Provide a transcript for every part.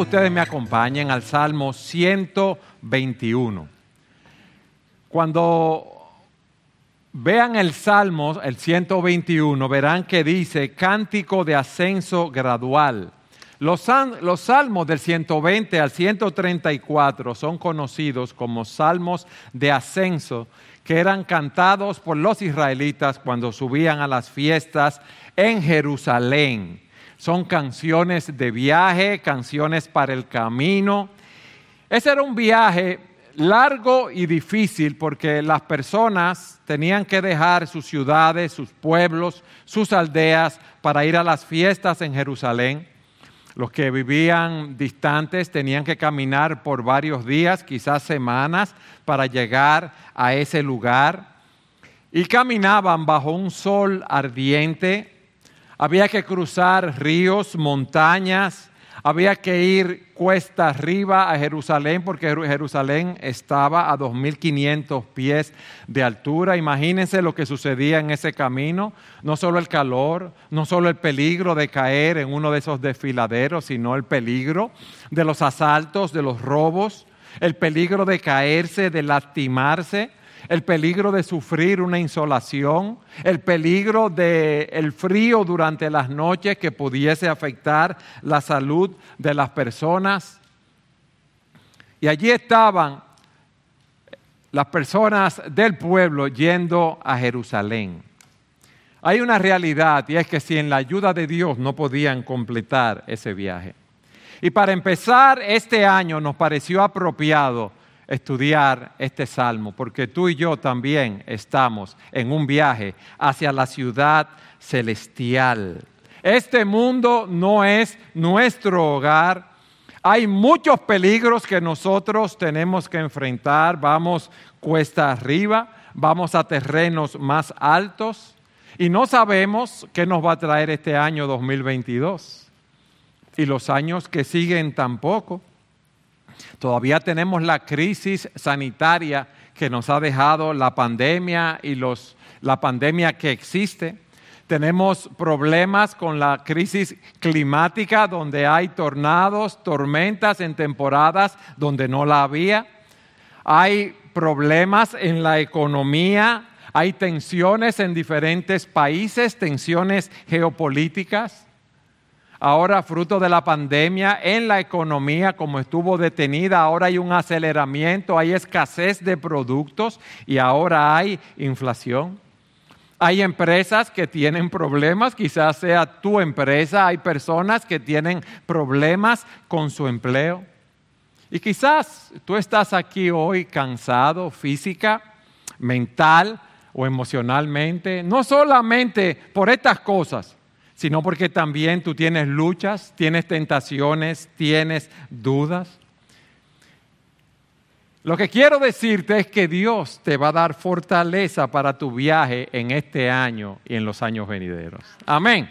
ustedes me acompañen al Salmo 121. Cuando vean el Salmo, el 121, verán que dice cántico de ascenso gradual. Los, los, salmos del 120 al 134 son conocidos como salmos de ascenso que eran cantados por los israelitas cuando subían a las fiestas en Jerusalén. Son canciones de viaje, canciones para el camino. Ese era un viaje largo y difícil porque las personas tenían que dejar sus ciudades, sus pueblos, sus aldeas para ir a las fiestas en Jerusalén. Los que vivían distantes tenían que caminar por varios días, quizás semanas, para llegar a ese lugar. Y caminaban bajo un sol ardiente. Había que cruzar ríos, montañas, había que ir cuesta arriba a Jerusalén porque Jerusalén estaba a 2.500 pies de altura. Imagínense lo que sucedía en ese camino. No solo el calor, no solo el peligro de caer en uno de esos desfiladeros, sino el peligro de los asaltos, de los robos, el peligro de caerse, de lastimarse el peligro de sufrir una insolación, el peligro del el frío durante las noches que pudiese afectar la salud de las personas. Y allí estaban las personas del pueblo yendo a Jerusalén. Hay una realidad y es que si en la ayuda de Dios no podían completar ese viaje. Y para empezar este año nos pareció apropiado estudiar este salmo, porque tú y yo también estamos en un viaje hacia la ciudad celestial. Este mundo no es nuestro hogar. Hay muchos peligros que nosotros tenemos que enfrentar. Vamos cuesta arriba, vamos a terrenos más altos y no sabemos qué nos va a traer este año 2022 y los años que siguen tampoco. Todavía tenemos la crisis sanitaria que nos ha dejado la pandemia y los, la pandemia que existe. Tenemos problemas con la crisis climática donde hay tornados, tormentas en temporadas donde no la había. Hay problemas en la economía, hay tensiones en diferentes países, tensiones geopolíticas. Ahora, fruto de la pandemia, en la economía, como estuvo detenida, ahora hay un aceleramiento, hay escasez de productos y ahora hay inflación. Hay empresas que tienen problemas, quizás sea tu empresa, hay personas que tienen problemas con su empleo. Y quizás tú estás aquí hoy cansado física, mental o emocionalmente, no solamente por estas cosas, sino porque también tú tienes luchas, tienes tentaciones, tienes dudas. Lo que quiero decirte es que Dios te va a dar fortaleza para tu viaje en este año y en los años venideros. Amén.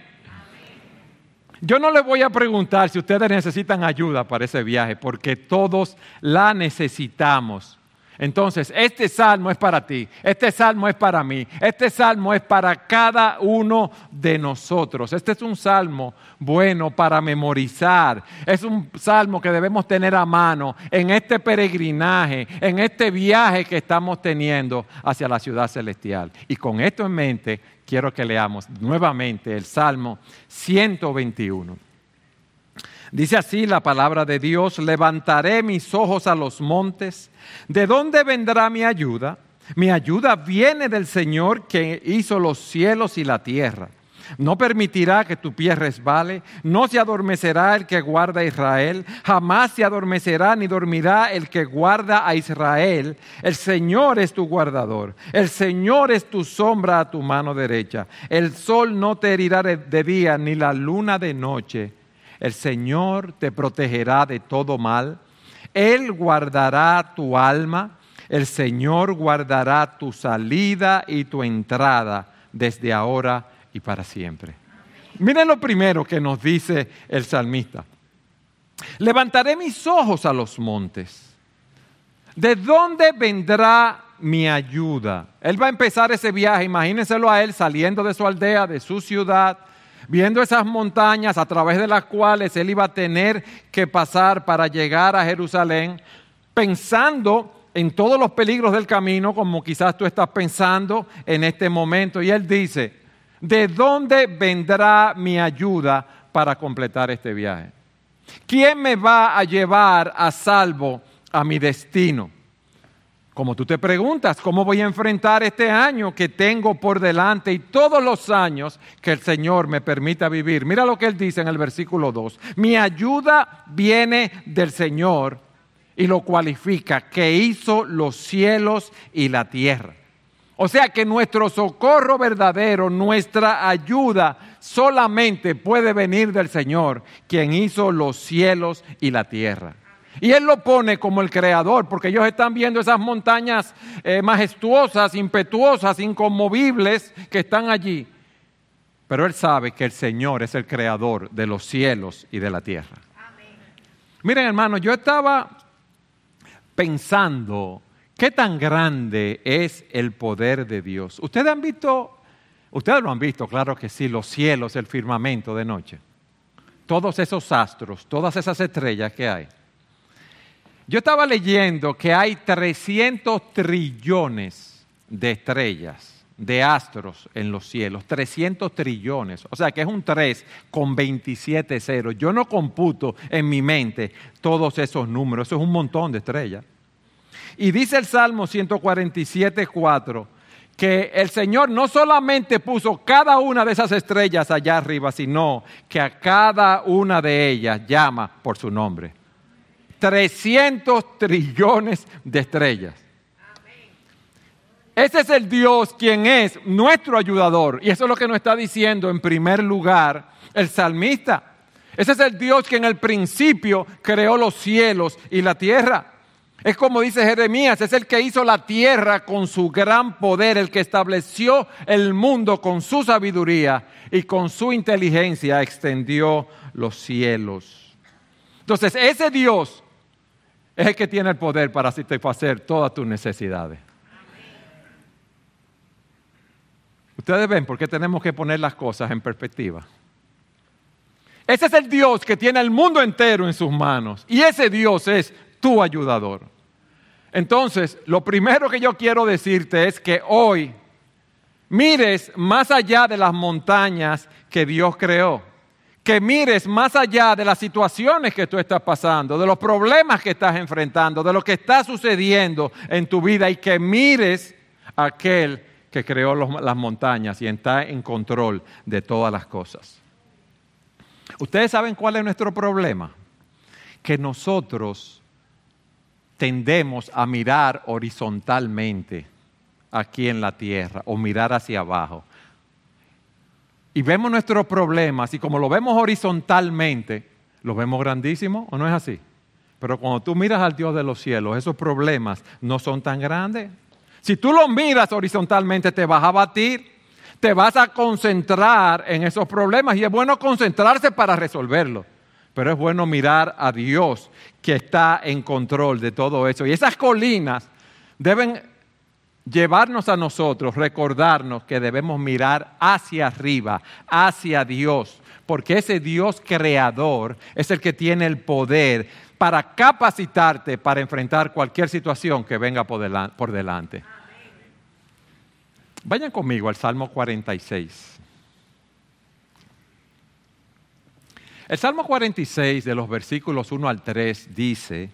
Yo no les voy a preguntar si ustedes necesitan ayuda para ese viaje, porque todos la necesitamos. Entonces, este salmo es para ti, este salmo es para mí, este salmo es para cada uno de nosotros. Este es un salmo bueno para memorizar, es un salmo que debemos tener a mano en este peregrinaje, en este viaje que estamos teniendo hacia la ciudad celestial. Y con esto en mente, quiero que leamos nuevamente el salmo 121. Dice así la palabra de Dios, levantaré mis ojos a los montes. ¿De dónde vendrá mi ayuda? Mi ayuda viene del Señor que hizo los cielos y la tierra. No permitirá que tu pie resbale, no se adormecerá el que guarda a Israel, jamás se adormecerá ni dormirá el que guarda a Israel. El Señor es tu guardador, el Señor es tu sombra a tu mano derecha. El sol no te herirá de día, ni la luna de noche. El Señor te protegerá de todo mal. Él guardará tu alma. El Señor guardará tu salida y tu entrada desde ahora y para siempre. Miren lo primero que nos dice el salmista. Levantaré mis ojos a los montes. ¿De dónde vendrá mi ayuda? Él va a empezar ese viaje, imagínenselo a él saliendo de su aldea, de su ciudad, viendo esas montañas a través de las cuales él iba a tener que pasar para llegar a Jerusalén, pensando en todos los peligros del camino, como quizás tú estás pensando en este momento. Y él dice, ¿de dónde vendrá mi ayuda para completar este viaje? ¿Quién me va a llevar a salvo a mi destino? Como tú te preguntas, ¿cómo voy a enfrentar este año que tengo por delante y todos los años que el Señor me permita vivir? Mira lo que él dice en el versículo 2. Mi ayuda viene del Señor y lo cualifica, que hizo los cielos y la tierra. O sea que nuestro socorro verdadero, nuestra ayuda solamente puede venir del Señor, quien hizo los cielos y la tierra. Y Él lo pone como el creador, porque ellos están viendo esas montañas eh, majestuosas, impetuosas, inconmovibles que están allí. Pero Él sabe que el Señor es el creador de los cielos y de la tierra. Miren hermanos, yo estaba pensando qué tan grande es el poder de Dios. ¿Ustedes han visto, ustedes lo han visto, claro que sí, los cielos, el firmamento de noche? Todos esos astros, todas esas estrellas que hay. Yo estaba leyendo que hay 300 trillones de estrellas, de astros en los cielos, 300 trillones, o sea que es un 3 con 27 ceros. Yo no computo en mi mente todos esos números, eso es un montón de estrellas. Y dice el Salmo 147, 4, que el Señor no solamente puso cada una de esas estrellas allá arriba, sino que a cada una de ellas llama por su nombre. 300 trillones de estrellas. Ese es el Dios quien es nuestro ayudador. Y eso es lo que nos está diciendo en primer lugar el salmista. Ese es el Dios que en el principio creó los cielos y la tierra. Es como dice Jeremías, es el que hizo la tierra con su gran poder, el que estableció el mundo con su sabiduría y con su inteligencia extendió los cielos. Entonces, ese Dios es el que tiene el poder para satisfacer todas tus necesidades. Ustedes ven por qué tenemos que poner las cosas en perspectiva. Ese es el Dios que tiene el mundo entero en sus manos. Y ese Dios es tu ayudador. Entonces, lo primero que yo quiero decirte es que hoy mires más allá de las montañas que Dios creó. Que mires más allá de las situaciones que tú estás pasando, de los problemas que estás enfrentando, de lo que está sucediendo en tu vida y que mires a aquel que creó las montañas y está en control de todas las cosas. ¿Ustedes saben cuál es nuestro problema? Que nosotros tendemos a mirar horizontalmente aquí en la tierra o mirar hacia abajo. Y vemos nuestros problemas y como lo vemos horizontalmente, los vemos grandísimos o no es así. Pero cuando tú miras al Dios de los cielos, esos problemas no son tan grandes. Si tú los miras horizontalmente, te vas a batir, te vas a concentrar en esos problemas y es bueno concentrarse para resolverlos pero es bueno mirar a Dios que está en control de todo eso. Y esas colinas deben llevarnos a nosotros, recordarnos que debemos mirar hacia arriba, hacia Dios, porque ese Dios creador es el que tiene el poder para capacitarte para enfrentar cualquier situación que venga por delante. Vayan conmigo al Salmo 46. El Salmo 46 de los versículos 1 al 3 dice,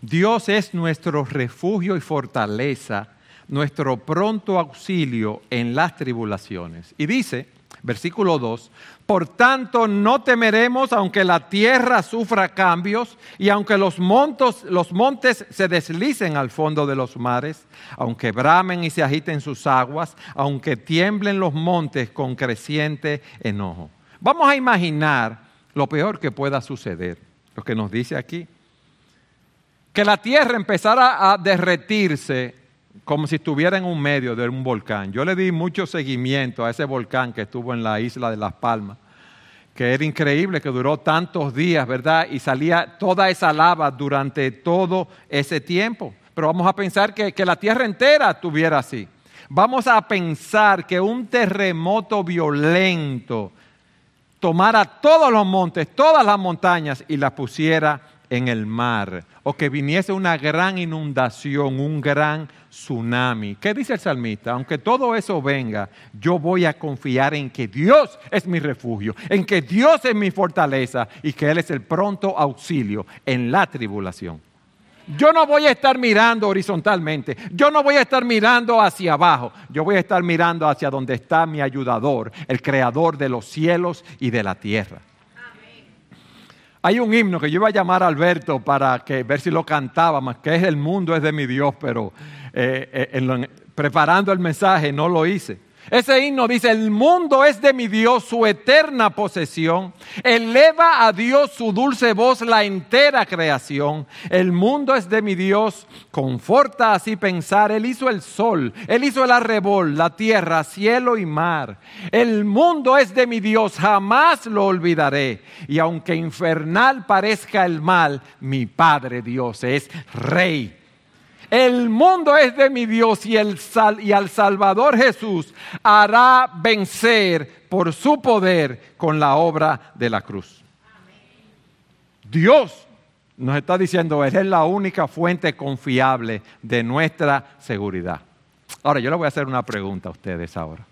Dios es nuestro refugio y fortaleza, nuestro pronto auxilio en las tribulaciones. Y dice, versículo 2, por tanto no temeremos aunque la tierra sufra cambios y aunque los, montos, los montes se deslicen al fondo de los mares, aunque bramen y se agiten sus aguas, aunque tiemblen los montes con creciente enojo. Vamos a imaginar lo peor que pueda suceder, lo que nos dice aquí. Que la tierra empezara a derretirse como si estuviera en un medio de un volcán. Yo le di mucho seguimiento a ese volcán que estuvo en la isla de Las Palmas, que era increíble que duró tantos días, ¿verdad? Y salía toda esa lava durante todo ese tiempo. Pero vamos a pensar que, que la tierra entera estuviera así. Vamos a pensar que un terremoto violento tomara todos los montes, todas las montañas y las pusiera en el mar, o que viniese una gran inundación, un gran tsunami. ¿Qué dice el salmista? Aunque todo eso venga, yo voy a confiar en que Dios es mi refugio, en que Dios es mi fortaleza y que Él es el pronto auxilio en la tribulación. Yo no voy a estar mirando horizontalmente, yo no voy a estar mirando hacia abajo, yo voy a estar mirando hacia donde está mi ayudador, el creador de los cielos y de la tierra. Hay un himno que yo iba a llamar a Alberto para que ver si lo cantaba, más que es el mundo es de mi Dios, pero eh, eh, preparando el mensaje no lo hice. Ese himno dice, el mundo es de mi Dios, su eterna posesión. Eleva a Dios su dulce voz la entera creación. El mundo es de mi Dios, conforta así pensar. Él hizo el sol, Él hizo el arrebol, la tierra, cielo y mar. El mundo es de mi Dios, jamás lo olvidaré. Y aunque infernal parezca el mal, mi Padre Dios es Rey el mundo es de mi Dios y, el y al Salvador Jesús hará vencer por su poder con la obra de la cruz. Dios nos está diciendo, Él es la única fuente confiable de nuestra seguridad. Ahora, yo le voy a hacer una pregunta a ustedes ahora.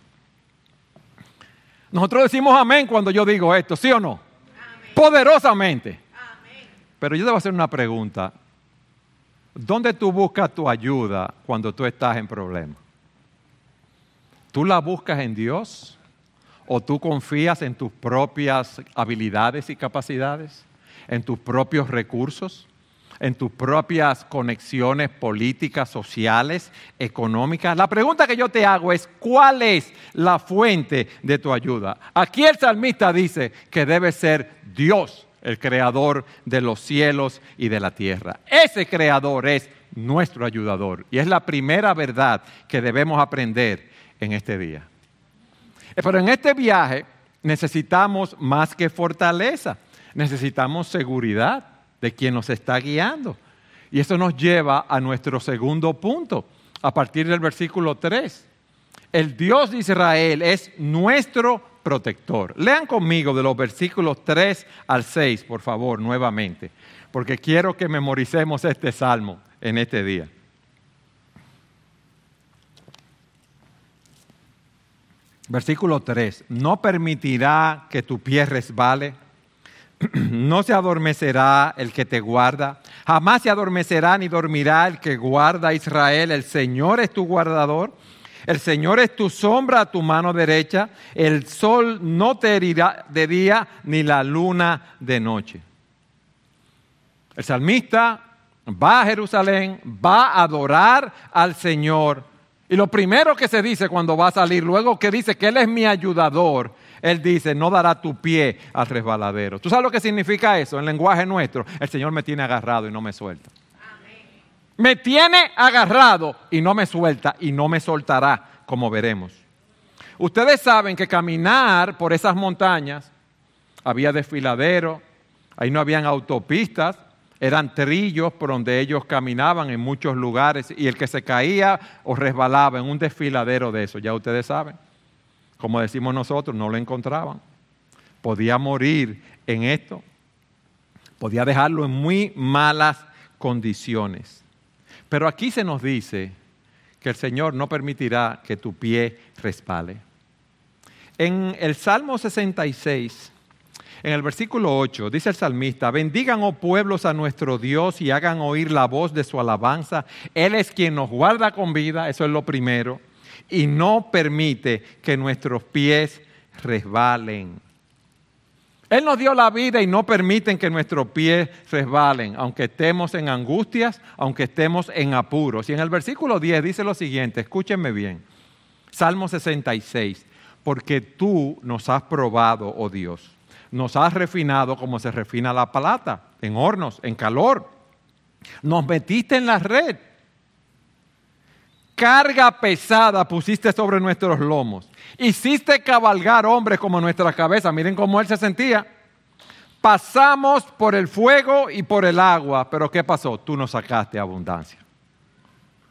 Nosotros decimos amén cuando yo digo esto, ¿sí o no? Poderosamente. Pero yo le voy a hacer una pregunta. ¿Dónde tú buscas tu ayuda cuando tú estás en problemas? ¿Tú la buscas en Dios? ¿O tú confías en tus propias habilidades y capacidades? ¿En tus propios recursos? ¿En tus propias conexiones políticas, sociales, económicas? La pregunta que yo te hago es, ¿cuál es la fuente de tu ayuda? Aquí el salmista dice que debe ser Dios el creador de los cielos y de la tierra. Ese creador es nuestro ayudador y es la primera verdad que debemos aprender en este día. Eh, pero en este viaje necesitamos más que fortaleza, necesitamos seguridad de quien nos está guiando. Y eso nos lleva a nuestro segundo punto, a partir del versículo 3. El Dios de Israel es nuestro protector. Lean conmigo de los versículos 3 al 6, por favor, nuevamente, porque quiero que memoricemos este salmo en este día. Versículo 3, no permitirá que tu pie resbale, no se adormecerá el que te guarda, jamás se adormecerá ni dormirá el que guarda a Israel, el Señor es tu guardador el Señor es tu sombra a tu mano derecha, el sol no te herirá de día, ni la luna de noche. El salmista va a Jerusalén, va a adorar al Señor. Y lo primero que se dice cuando va a salir, luego que dice que Él es mi ayudador, Él dice, no dará tu pie al resbaladero. ¿Tú sabes lo que significa eso en lenguaje nuestro? El Señor me tiene agarrado y no me suelta me tiene agarrado y no me suelta y no me soltará, como veremos. Ustedes saben que caminar por esas montañas, había desfiladero, ahí no habían autopistas, eran trillos por donde ellos caminaban en muchos lugares y el que se caía o resbalaba en un desfiladero de eso, ya ustedes saben, como decimos nosotros, no lo encontraban. Podía morir en esto, podía dejarlo en muy malas condiciones. Pero aquí se nos dice que el Señor no permitirá que tu pie respale. En el Salmo 66, en el versículo 8, dice el salmista, bendigan, oh pueblos, a nuestro Dios y hagan oír la voz de su alabanza. Él es quien nos guarda con vida, eso es lo primero, y no permite que nuestros pies resbalen. Él nos dio la vida y no permiten que nuestros pies resbalen, aunque estemos en angustias, aunque estemos en apuros. Y en el versículo 10 dice lo siguiente, escúchenme bien, Salmo 66, porque tú nos has probado, oh Dios, nos has refinado como se refina la plata, en hornos, en calor. Nos metiste en la red. Carga pesada pusiste sobre nuestros lomos Hiciste cabalgar hombres como nuestra cabeza. Miren cómo él se sentía. Pasamos por el fuego y por el agua, pero ¿qué pasó? Tú nos sacaste abundancia.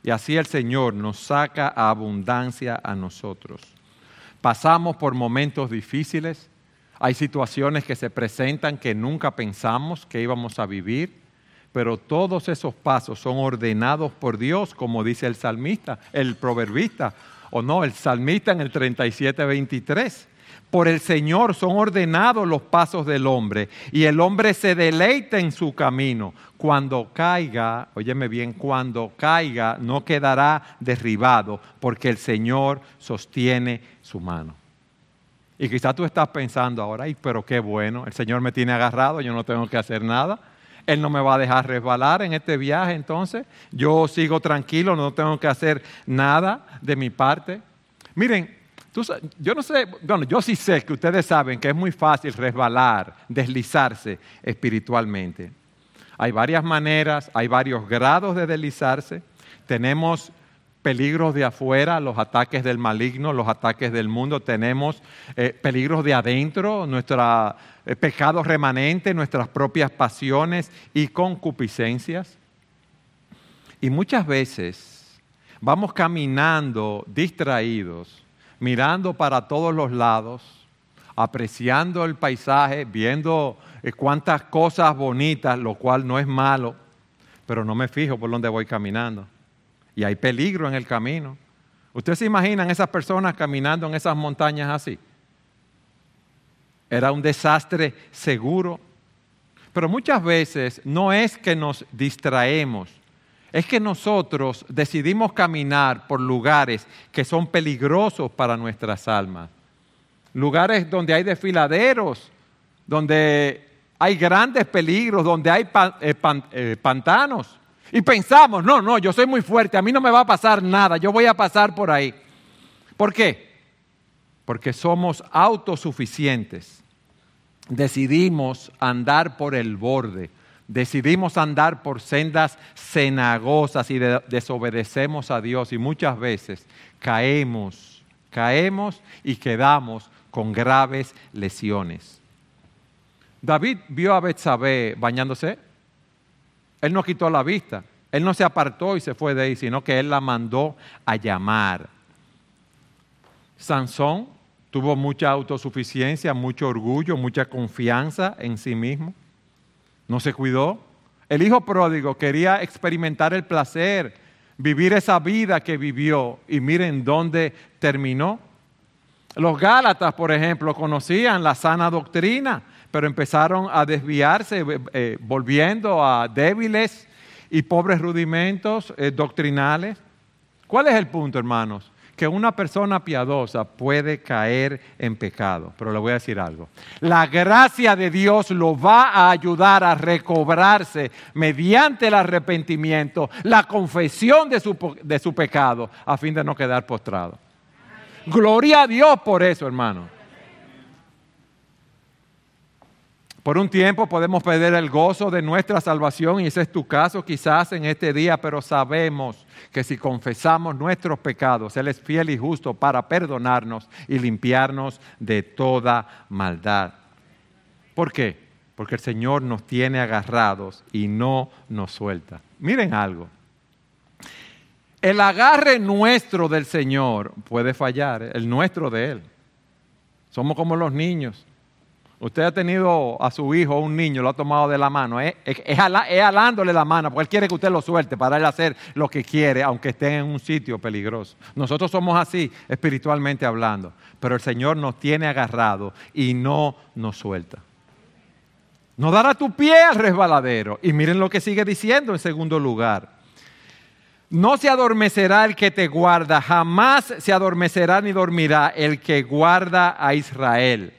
Y así el Señor nos saca abundancia a nosotros. Pasamos por momentos difíciles, hay situaciones que se presentan que nunca pensamos que íbamos a vivir, pero todos esos pasos son ordenados por Dios, como dice el salmista, el proverbista, o no, el salmista en el 37, 23. Por el Señor son ordenados los pasos del hombre y el hombre se deleita en su camino. Cuando caiga, óyeme bien, cuando caiga no quedará derribado porque el Señor sostiene su mano. Y quizás tú estás pensando ahora, ay, pero qué bueno, el Señor me tiene agarrado, yo no tengo que hacer nada. Él no me va a dejar resbalar en este viaje, entonces yo sigo tranquilo, no tengo que hacer nada de mi parte. Miren, yo no sé, bueno, yo sí sé que ustedes saben que es muy fácil resbalar, deslizarse espiritualmente. Hay varias maneras, hay varios grados de deslizarse. Tenemos peligros de afuera, los ataques del maligno, los ataques del mundo. Tenemos eh, peligros de adentro, nuestro eh, pecado remanente, nuestras propias pasiones y concupiscencias. Y muchas veces vamos caminando distraídos mirando para todos los lados, apreciando el paisaje, viendo eh, cuántas cosas bonitas, lo cual no es malo, pero no me fijo por dónde voy caminando. Y hay peligro en el camino. ¿Ustedes se imaginan esas personas caminando en esas montañas así? Era un desastre seguro. Pero muchas veces no es que nos distraemos, es que nosotros decidimos caminar por lugares que son peligrosos para nuestras almas. Lugares donde hay desfiladeros, donde hay grandes peligros, donde hay eh, eh, pantanos. Y pensamos, no, no, yo soy muy fuerte, a mí no me va a pasar nada, yo voy a pasar por ahí. ¿Por qué? Porque somos autosuficientes. Decidimos andar por el borde decidimos andar por sendas cenagosas y desobedecemos a Dios y muchas veces caemos, caemos y quedamos con graves lesiones. David vio a Betsabé bañándose. Él no quitó la vista. Él no se apartó y se fue de ahí, sino que él la mandó a llamar. Sansón tuvo mucha autosuficiencia, mucho orgullo, mucha confianza en sí mismo no se cuidó. El hijo pródigo quería experimentar el placer, vivir esa vida que vivió y miren dónde terminó. Los Gálatas, por ejemplo, conocían la sana doctrina, pero empezaron a desviarse, eh, eh, volviendo a débiles y pobres rudimentos eh, doctrinales. ¿Cuál es el punto, hermanos? que una persona piadosa puede caer en pecado. Pero le voy a decir algo. La gracia de Dios lo va a ayudar a recobrarse mediante el arrepentimiento, la confesión de su, de su pecado, a fin de no quedar postrado. Gloria a Dios por eso, hermano. Por un tiempo podemos perder el gozo de nuestra salvación y ese es tu caso quizás en este día, pero sabemos que si confesamos nuestros pecados, Él es fiel y justo para perdonarnos y limpiarnos de toda maldad. ¿Por qué? Porque el Señor nos tiene agarrados y no nos suelta. Miren algo. El agarre nuestro del Señor puede fallar, el nuestro de Él. Somos como los niños Usted ha tenido a su hijo un niño, lo ha tomado de la mano. Es, alándole la mano, porque él quiere que usted lo suelte para él hacer lo que quiere, aunque esté en un sitio peligroso. Nosotros somos así, espiritualmente hablando. Pero el Señor nos tiene agarrado y no nos suelta. No dará tu pie al resbaladero. Y miren lo que sigue diciendo en segundo lugar. No se adormecerá el que te guarda, jamás se adormecerá ni dormirá el que guarda a Israel.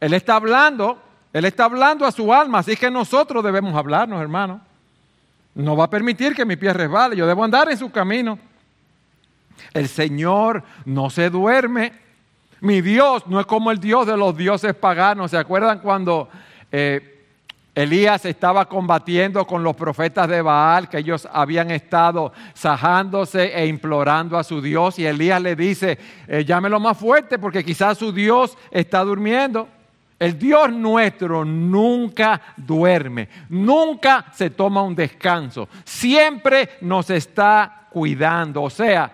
Él está hablando, Él está hablando a su alma, así que nosotros debemos hablarnos, hermano. No va a permitir que mi pie resbale, yo debo andar en su camino. El Señor no se duerme. Mi Dios no es como el Dios de los dioses paganos. ¿Se acuerdan cuando eh, Elías estaba combatiendo con los profetas de Baal, que ellos habían estado sajándose e implorando a su Dios? Y Elías le dice, eh, llámelo más fuerte porque quizás su Dios está durmiendo. El Dios nuestro nunca duerme, nunca se toma un descanso, siempre nos está cuidando. O sea,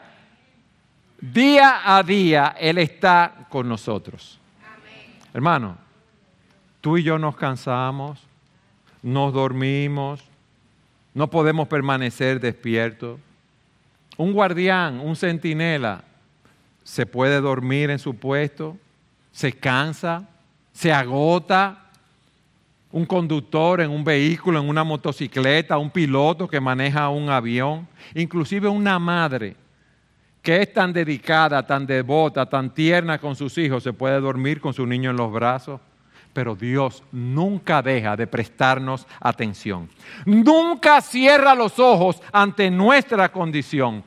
día a día Él está con nosotros. Hermano, Tú y yo nos cansamos, nos dormimos, no podemos permanecer despiertos. Un guardián, un centinela, se puede dormir en su puesto, se cansa, se agota. Un conductor en un vehículo, en una motocicleta, un piloto que maneja un avión, inclusive una madre que es tan dedicada, tan devota, tan tierna con sus hijos, se puede dormir con su niño en los brazos. Pero Dios nunca deja de prestarnos atención. Nunca cierra los ojos ante nuestra condición.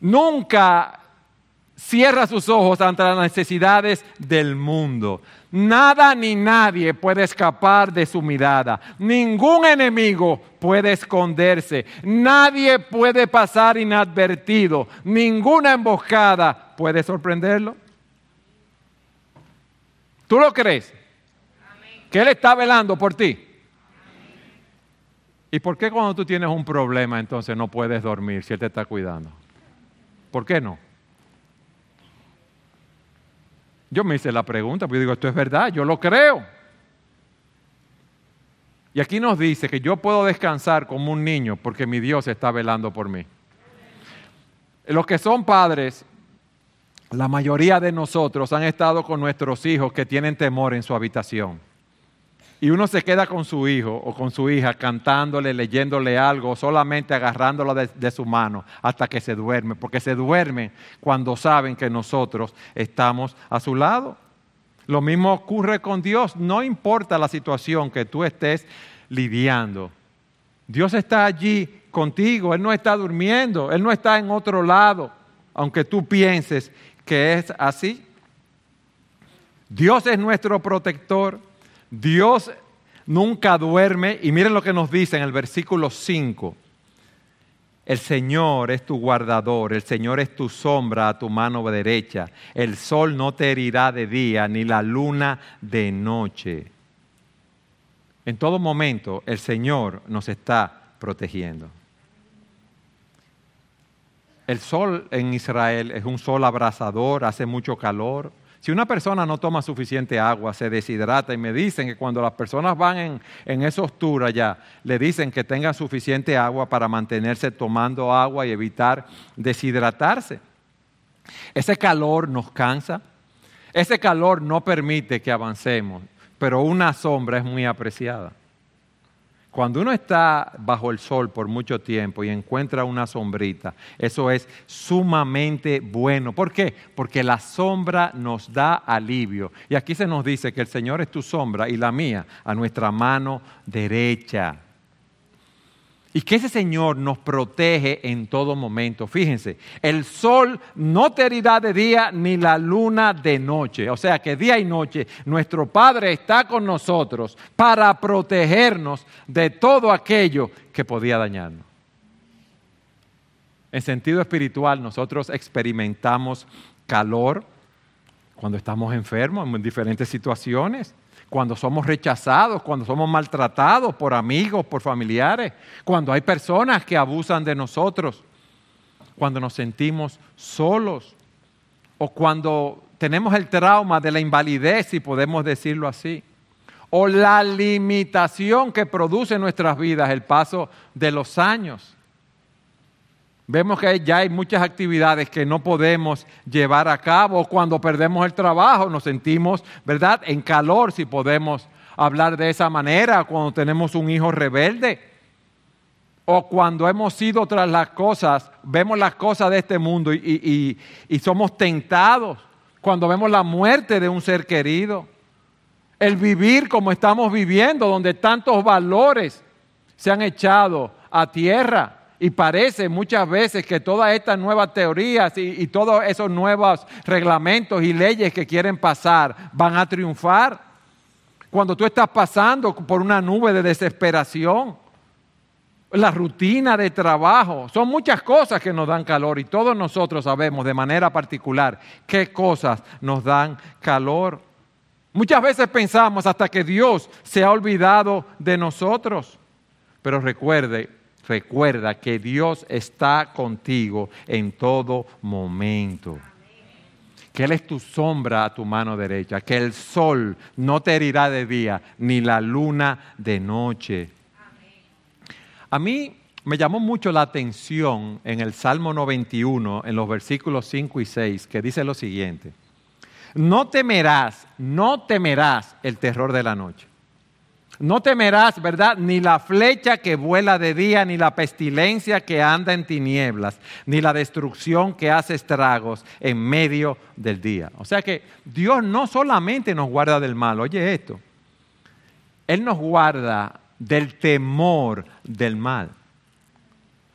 Nunca cierra sus ojos ante las necesidades del mundo. Nada ni nadie puede escapar de su mirada. Ningún enemigo puede esconderse. Nadie puede pasar inadvertido. Ninguna emboscada puede sorprenderlo. ¿Tú lo crees? Que Él está velando por ti. ¿Y por qué cuando tú tienes un problema entonces no puedes dormir si Él te está cuidando? ¿Por qué no? Yo me hice la pregunta, porque digo, esto es verdad, yo lo creo. Y aquí nos dice que yo puedo descansar como un niño porque mi Dios está velando por mí. Los que son padres, la mayoría de nosotros han estado con nuestros hijos que tienen temor en su habitación y uno se queda con su hijo o con su hija cantándole, leyéndole algo, solamente agarrándolo de, su mano hasta que se duerme, porque se duerme cuando saben que nosotros estamos a su lado. Lo mismo ocurre con Dios, no importa la situación que tú estés lidiando. Dios está allí contigo, Él no está durmiendo, Él no está en otro lado, aunque tú pienses que es así. Dios es nuestro protector. Dios nunca duerme y miren lo que nos dice en el versículo 5. El Señor es tu guardador, el Señor es tu sombra a tu mano derecha. El sol no te herirá de día, ni la luna de noche. En todo momento el Señor nos está protegiendo. El sol en Israel es un sol abrasador, hace mucho calor. Si una persona no toma suficiente agua, se deshidrata y me dicen que cuando las personas van en, en esos tours allá, le dicen que tengan suficiente agua para mantenerse tomando agua y evitar deshidratarse. Ese calor nos cansa, ese calor no permite que avancemos, pero una sombra es muy apreciada. Cuando uno está bajo el sol por mucho tiempo y encuentra una sombrita, eso es sumamente bueno. ¿Por qué? Porque la sombra nos da alivio. Y aquí se nos dice que el Señor es tu sombra y la mía a nuestra mano derecha y que ese Señor nos protege en todo momento. Fíjense, el sol no te herirá de día ni la luna de noche. O sea que día y noche nuestro Padre está con nosotros para protegernos de todo aquello que podía dañarnos. En sentido espiritual, nosotros experimentamos calor cuando estamos enfermos en diferentes situaciones cuando somos rechazados, cuando somos maltratados por amigos, por familiares, cuando hay personas que abusan de nosotros, cuando nos sentimos solos o cuando tenemos el trauma de la invalidez, si podemos decirlo así, o la limitación que produce en nuestras vidas el paso de los años. Vemos que ya hay muchas actividades que no podemos llevar a cabo. Cuando perdemos el trabajo nos sentimos, ¿verdad?, en calor, si podemos hablar de esa manera. Cuando tenemos un hijo rebelde. O cuando hemos ido tras las cosas, vemos las cosas de este mundo y, y somos tentados. Cuando vemos la muerte de un ser querido. El vivir como estamos viviendo, donde tantos valores se han echado a tierra y parece muchas veces que todas estas nuevas teorías y, todos esos nuevos reglamentos y leyes que quieren pasar van a triunfar. Cuando tú estás pasando por una nube de desesperación, la rutina de trabajo, son muchas cosas que nos dan calor y todos nosotros sabemos de manera particular qué cosas nos dan calor. Muchas veces pensamos hasta que Dios se ha olvidado de nosotros. Pero recuerde, recuerda que Dios está contigo en todo momento. que Él es tu sombra a tu mano derecha, que el sol no te herirá de día, ni la luna de noche. A mí me llamó mucho la atención en el Salmo 91, en los versículos 5 y 6, que dice lo siguiente. No temerás, no temerás el terror de la noche. No temerás, ¿verdad? Ni la flecha que vuela de día, ni la pestilencia que anda en tinieblas, ni la destrucción que hace estragos en medio del día. O sea que Dios no solamente nos guarda del mal, oye esto, Él nos guarda del temor del mal.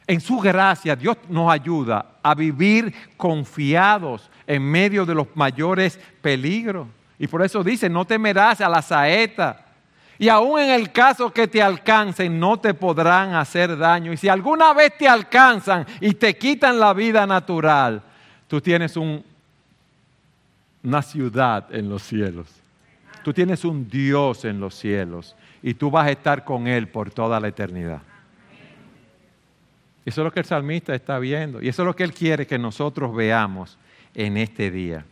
En su gracia Dios nos ayuda a vivir confiados en medio de los mayores peligros. Y por eso dice, no temerás a la saeta y aún en el caso que te alcancen, no te podrán hacer daño. Y si alguna vez te alcanzan y te quitan la vida natural, tú tienes una ciudad en los cielos. Tú tienes un Dios en los cielos y tú vas a estar con Él por toda la eternidad. Eso es lo que el salmista está viendo y eso es lo que Él quiere que nosotros veamos en este día.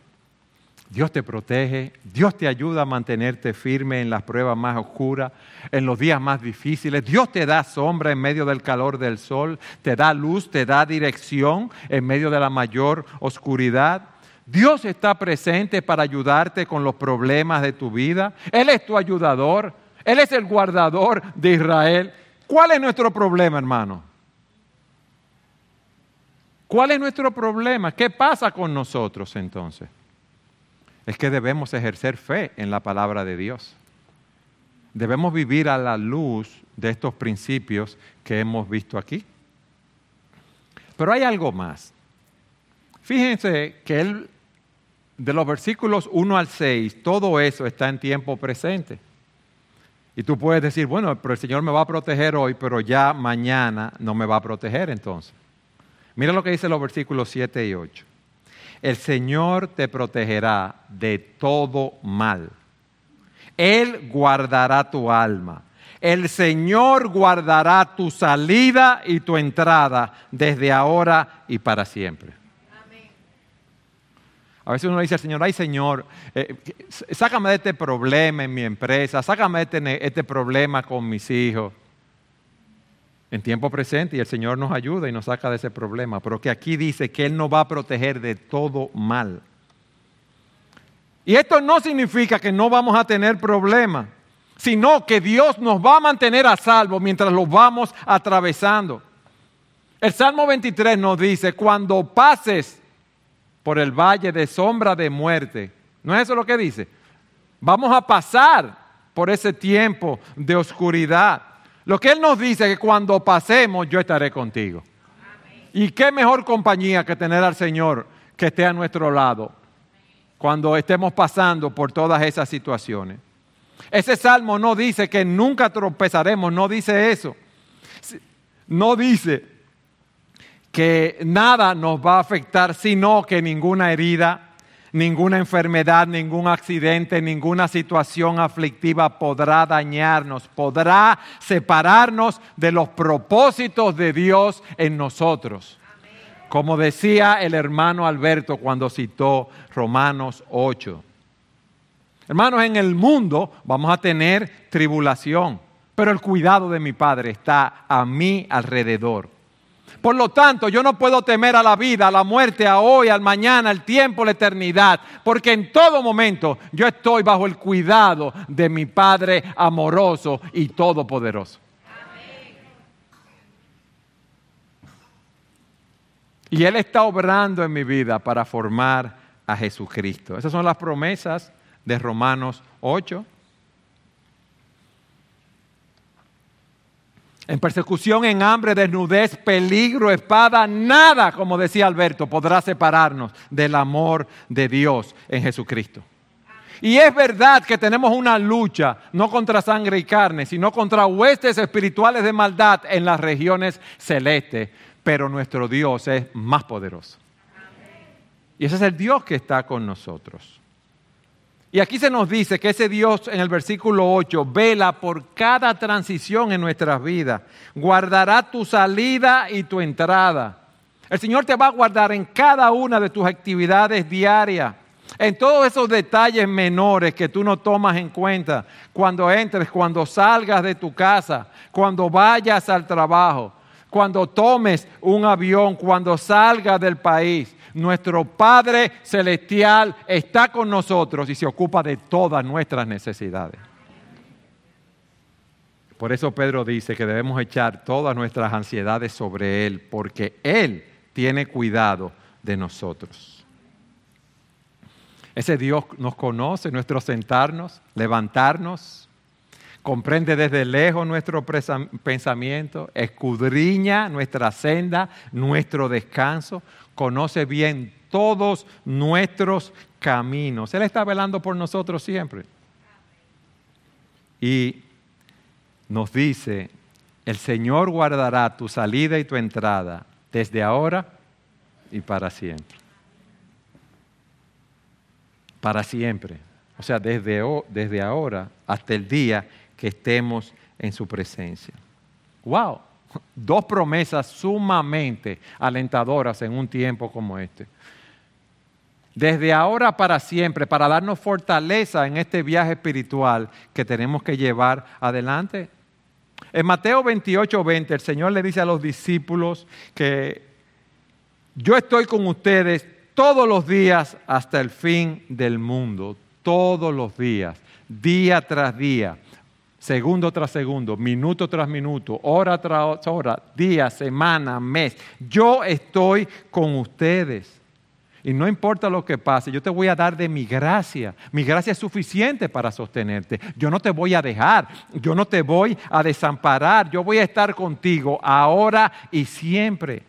Dios te protege, Dios te ayuda a mantenerte firme en las pruebas más oscuras, en los días más difíciles. Dios te da sombra en medio del calor del sol, te da luz, te da dirección en medio de la mayor oscuridad. Dios está presente para ayudarte con los problemas de tu vida. Él es tu ayudador, Él es el guardador de Israel. ¿Cuál es nuestro problema, hermano? ¿Cuál es nuestro problema? ¿Qué pasa con nosotros entonces? Es que debemos ejercer fe en la palabra de Dios. Debemos vivir a la luz de estos principios que hemos visto aquí. Pero hay algo más. Fíjense que él, de los versículos 1 al 6, todo eso está en tiempo presente. Y tú puedes decir, bueno, pero el Señor me va a proteger hoy, pero ya mañana no me va a proteger entonces. Mira lo que dice los versículos 7 y 8. El Señor te protegerá de todo mal. Él guardará tu alma. El Señor guardará tu salida y tu entrada desde ahora y para siempre. A veces uno dice al Señor, ay Señor, eh, sácame de este problema en mi empresa, sácame de este, este problema con mis hijos en tiempo presente y el Señor nos ayuda y nos saca de ese problema, pero que aquí dice que Él nos va a proteger de todo mal. Y esto no significa que no vamos a tener problemas, sino que Dios nos va a mantener a salvo mientras lo vamos atravesando. El Salmo 23 nos dice, cuando pases por el valle de sombra de muerte, ¿no es eso lo que dice? Vamos a pasar por ese tiempo de oscuridad. Lo que Él nos dice es que cuando pasemos yo estaré contigo. Y qué mejor compañía que tener al Señor que esté a nuestro lado cuando estemos pasando por todas esas situaciones. Ese salmo no dice que nunca tropezaremos, no dice eso. No dice que nada nos va a afectar, sino que ninguna herida, Ninguna enfermedad, ningún accidente, ninguna situación aflictiva podrá dañarnos, podrá separarnos de los propósitos de Dios en nosotros. Como decía el hermano Alberto cuando citó Romanos 8. Hermanos, en el mundo vamos a tener tribulación, pero el cuidado de mi Padre está a mi alrededor. Por lo tanto, yo no puedo temer a la vida, a la muerte, a hoy, al mañana, al tiempo, la eternidad, porque en todo momento yo estoy bajo el cuidado de mi Padre amoroso y todopoderoso. Y Él está obrando en mi vida para formar a Jesucristo. Esas son las promesas de Romanos 8. En persecución, en hambre, desnudez, peligro, espada, nada, como decía Alberto, podrá separarnos del amor de Dios en Jesucristo. Y es verdad que tenemos una lucha, no contra sangre y carne, sino contra huestes espirituales de maldad en las regiones celestes, pero nuestro Dios es más poderoso. Y ese es el Dios que está con nosotros. Y aquí se nos dice que ese Dios en el versículo 8 vela por cada transición en nuestras vidas. Guardará tu salida y tu entrada. El Señor te va a guardar en cada una de tus actividades diarias. En todos esos detalles menores que tú no tomas en cuenta cuando entres, cuando salgas de tu casa, cuando vayas al trabajo, cuando tomes un avión, cuando salgas del país. Nuestro Padre Celestial está con nosotros y se ocupa de todas nuestras necesidades. Por eso Pedro dice que debemos echar todas nuestras ansiedades sobre Él, porque Él tiene cuidado de nosotros. Ese Dios nos conoce, nuestro sentarnos, levantarnos, comprende desde lejos nuestro pensamiento, escudriña nuestra senda, nuestro descanso, conoce bien todos nuestros caminos. Él está velando por nosotros siempre. Y nos dice, el Señor guardará tu salida y tu entrada desde ahora y para siempre. Para siempre. O sea, desde, desde ahora hasta el día que estemos en su presencia. ¡Wow! Dos promesas sumamente alentadoras en un tiempo como este. Desde ahora para siempre, para darnos fortaleza en este viaje espiritual que tenemos que llevar adelante en Mateo 28, 20, el Señor le dice a los discípulos que yo estoy con ustedes todos los días hasta el fin del mundo, todos los días, día tras día, segundo tras segundo, minuto tras minuto, hora tras hora, día, semana, mes. Yo estoy con ustedes. Y no importa lo que pase, yo te voy a dar de mi gracia. Mi gracia es suficiente para sostenerte. Yo no te voy a dejar, yo no te voy a desamparar, yo voy a estar contigo ahora y siempre.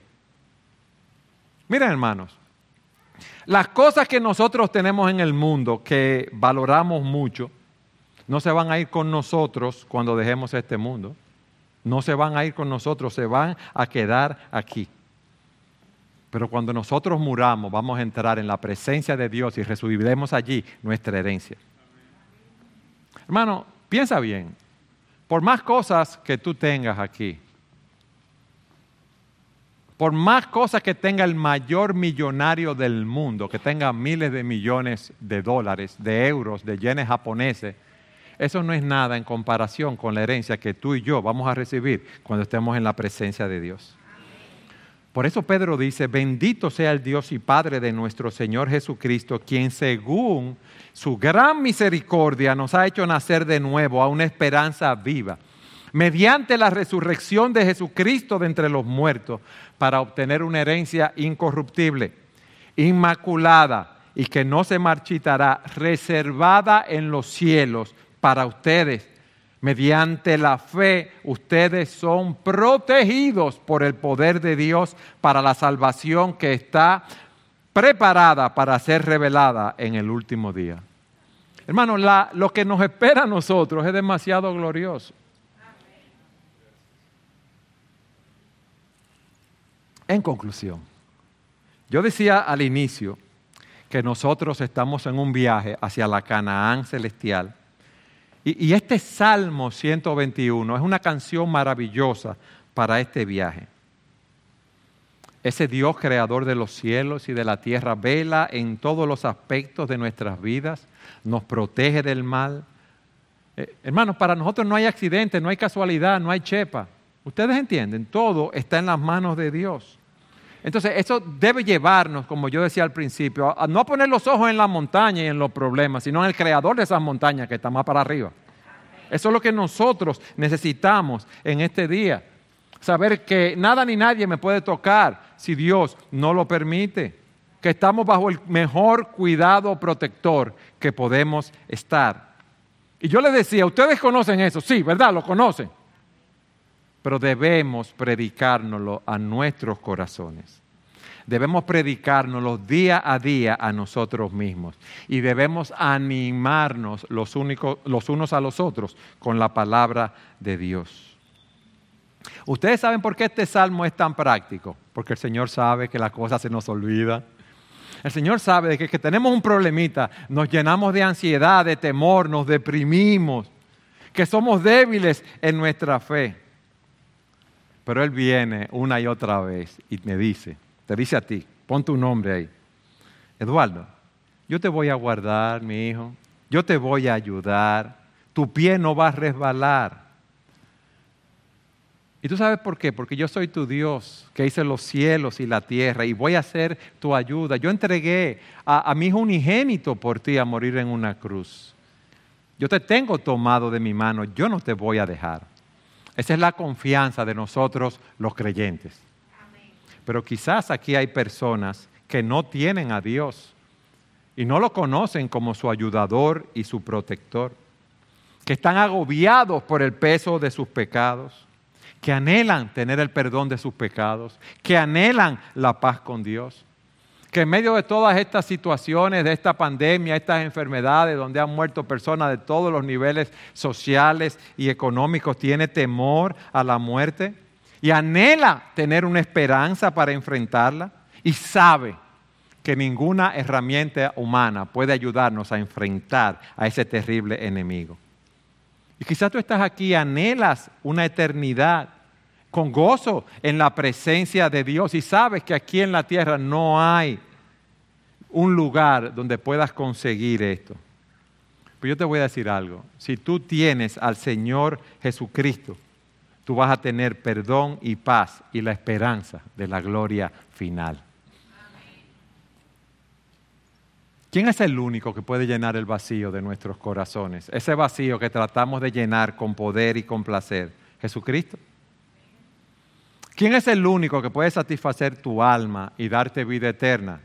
Miren hermanos, las cosas que nosotros tenemos en el mundo que valoramos mucho, no se van a ir con nosotros cuando dejemos este mundo. No se van a ir con nosotros, se van a quedar aquí. Pero cuando nosotros muramos, vamos a entrar en la presencia de Dios y recibiremos allí nuestra herencia. Hermano, piensa bien. Por más cosas que tú tengas aquí, por más cosas que tenga el mayor millonario del mundo, que tenga miles de millones de dólares, de euros, de yenes japoneses, eso no es nada en comparación con la herencia que tú y yo vamos a recibir cuando estemos en la presencia de Dios. Por eso Pedro dice, bendito sea el Dios y Padre de nuestro Señor Jesucristo, quien según su gran misericordia nos ha hecho nacer de nuevo a una esperanza viva, mediante la resurrección de Jesucristo de entre los muertos, para obtener una herencia incorruptible, inmaculada y que no se marchitará, reservada en los cielos para ustedes Mediante la fe ustedes son protegidos por el poder de Dios para la salvación que está preparada para ser revelada en el último día. Hermano, lo que nos espera a nosotros es demasiado glorioso. En conclusión, yo decía al inicio que nosotros estamos en un viaje hacia la Canaán celestial y, este Salmo 121 es una canción maravillosa para este viaje. Ese Dios creador de los cielos y de la tierra vela en todos los aspectos de nuestras vidas, nos protege del mal. Eh, hermanos, para nosotros no hay accidente, no hay casualidad, no hay chepa. Ustedes entienden, todo está en las manos de Dios. Entonces, eso debe llevarnos, como yo decía al principio, a no poner los ojos en la montaña y en los problemas, sino en el creador de esas montañas que está más para arriba. Eso es lo que nosotros necesitamos en este día. Saber que nada ni nadie me puede tocar si Dios no lo permite. Que estamos bajo el mejor cuidado protector que podemos estar. Y yo les decía, ustedes conocen eso, sí, ¿verdad? Lo conocen pero debemos predicárnoslo a nuestros corazones. Debemos predicárnoslo día a día a nosotros mismos y debemos animarnos los, los unos a los otros con la palabra de Dios. Ustedes saben por qué este salmo es tan práctico, porque el Señor sabe que la cosa se nos olvida. El Señor sabe que, que tenemos un problemita, nos llenamos de ansiedad, de temor, nos deprimimos, que somos débiles en nuestra fe. Pero Él viene una y otra vez y me dice, te dice a ti, pon tu nombre ahí. Eduardo, yo te voy a guardar, mi hijo, yo te voy a ayudar, tu pie no va a resbalar. ¿Y tú sabes por qué? Porque yo soy tu Dios, que hice los cielos y la tierra, y voy a ser tu ayuda. Yo entregué a, a, mi hijo unigénito por ti a morir en una cruz. Yo te tengo tomado de mi mano, yo no te voy a dejar. Esa es la confianza de nosotros los creyentes. Pero quizás aquí hay personas que no tienen a Dios y no lo conocen como su ayudador y su protector, que están agobiados por el peso de sus pecados que anhelan tener el perdón de sus pecados, que anhelan la paz con Dios, que en medio de todas estas situaciones, de esta pandemia, estas enfermedades, donde han muerto personas de todos los niveles sociales y económicos, tiene temor a la muerte y anhela tener una esperanza para enfrentarla y sabe que ninguna herramienta humana puede ayudarnos a enfrentar a ese terrible enemigo. Y quizás tú estás aquí, anhelas una eternidad con gozo en la presencia de Dios y sabes que aquí en la tierra no hay un lugar donde puedas conseguir esto. Pero yo te voy a decir algo, si tú tienes al Señor Jesucristo, tú vas a tener perdón y paz y la esperanza de la gloria final. ¿Quién es el único que puede llenar el vacío de nuestros corazones? Ese vacío que tratamos de llenar con poder y con placer. Jesucristo. ¿Quién es el único que puede satisfacer tu alma y darte vida eterna?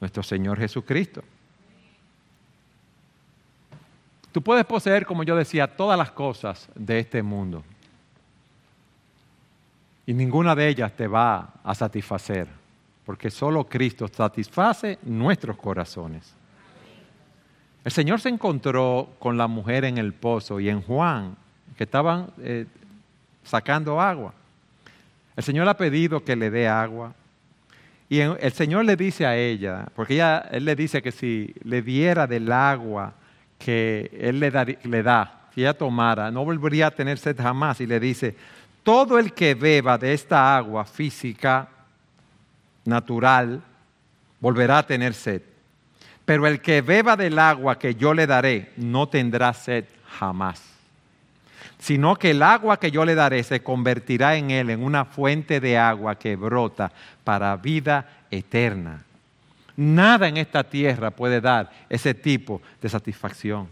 Nuestro Señor Jesucristo. Tú puedes poseer, como yo decía, todas las cosas de este mundo. Y ninguna de ellas te va a satisfacer, porque solo Cristo satisface nuestros corazones. El Señor se encontró con la mujer en el pozo y en Juan, que estaban eh, sacando agua. El Señor ha pedido que le dé agua. Y el Señor le dice a ella, porque ella, Él le dice que si le diera del agua que Él le da, le da, si ella tomara, no volvería a tener sed jamás. Y le dice, todo el que beba de esta agua física, natural, volverá a tener sed. Pero el que beba del agua que yo le daré no tendrá sed jamás, sino que el agua que yo le daré se convertirá en él en una fuente de agua que brota para vida eterna. Nada en esta tierra puede dar ese tipo de satisfacción.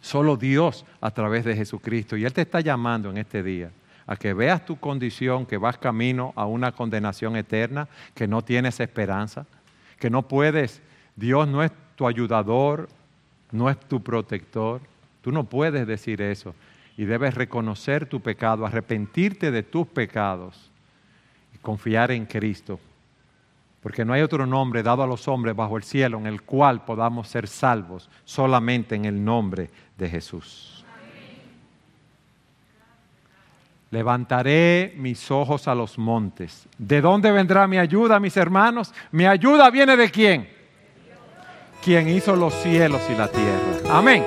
Solo Dios a través de Jesucristo. Y Él te está llamando en este día a que veas tu condición, que vas camino a una condenación eterna, que no tienes esperanza, que no puedes Dios no es tu ayudador, no es tu protector. Tú no puedes decir eso. Y debes reconocer tu pecado, arrepentirte de tus pecados y confiar en Cristo. Porque no hay otro nombre dado a los hombres bajo el cielo en el cual podamos ser salvos, solamente en el nombre de Jesús. Levantaré mis ojos a los montes. ¿De dónde vendrá mi ayuda, mis hermanos? Mi ayuda viene de quién? quien hizo los cielos y la tierra. Amén.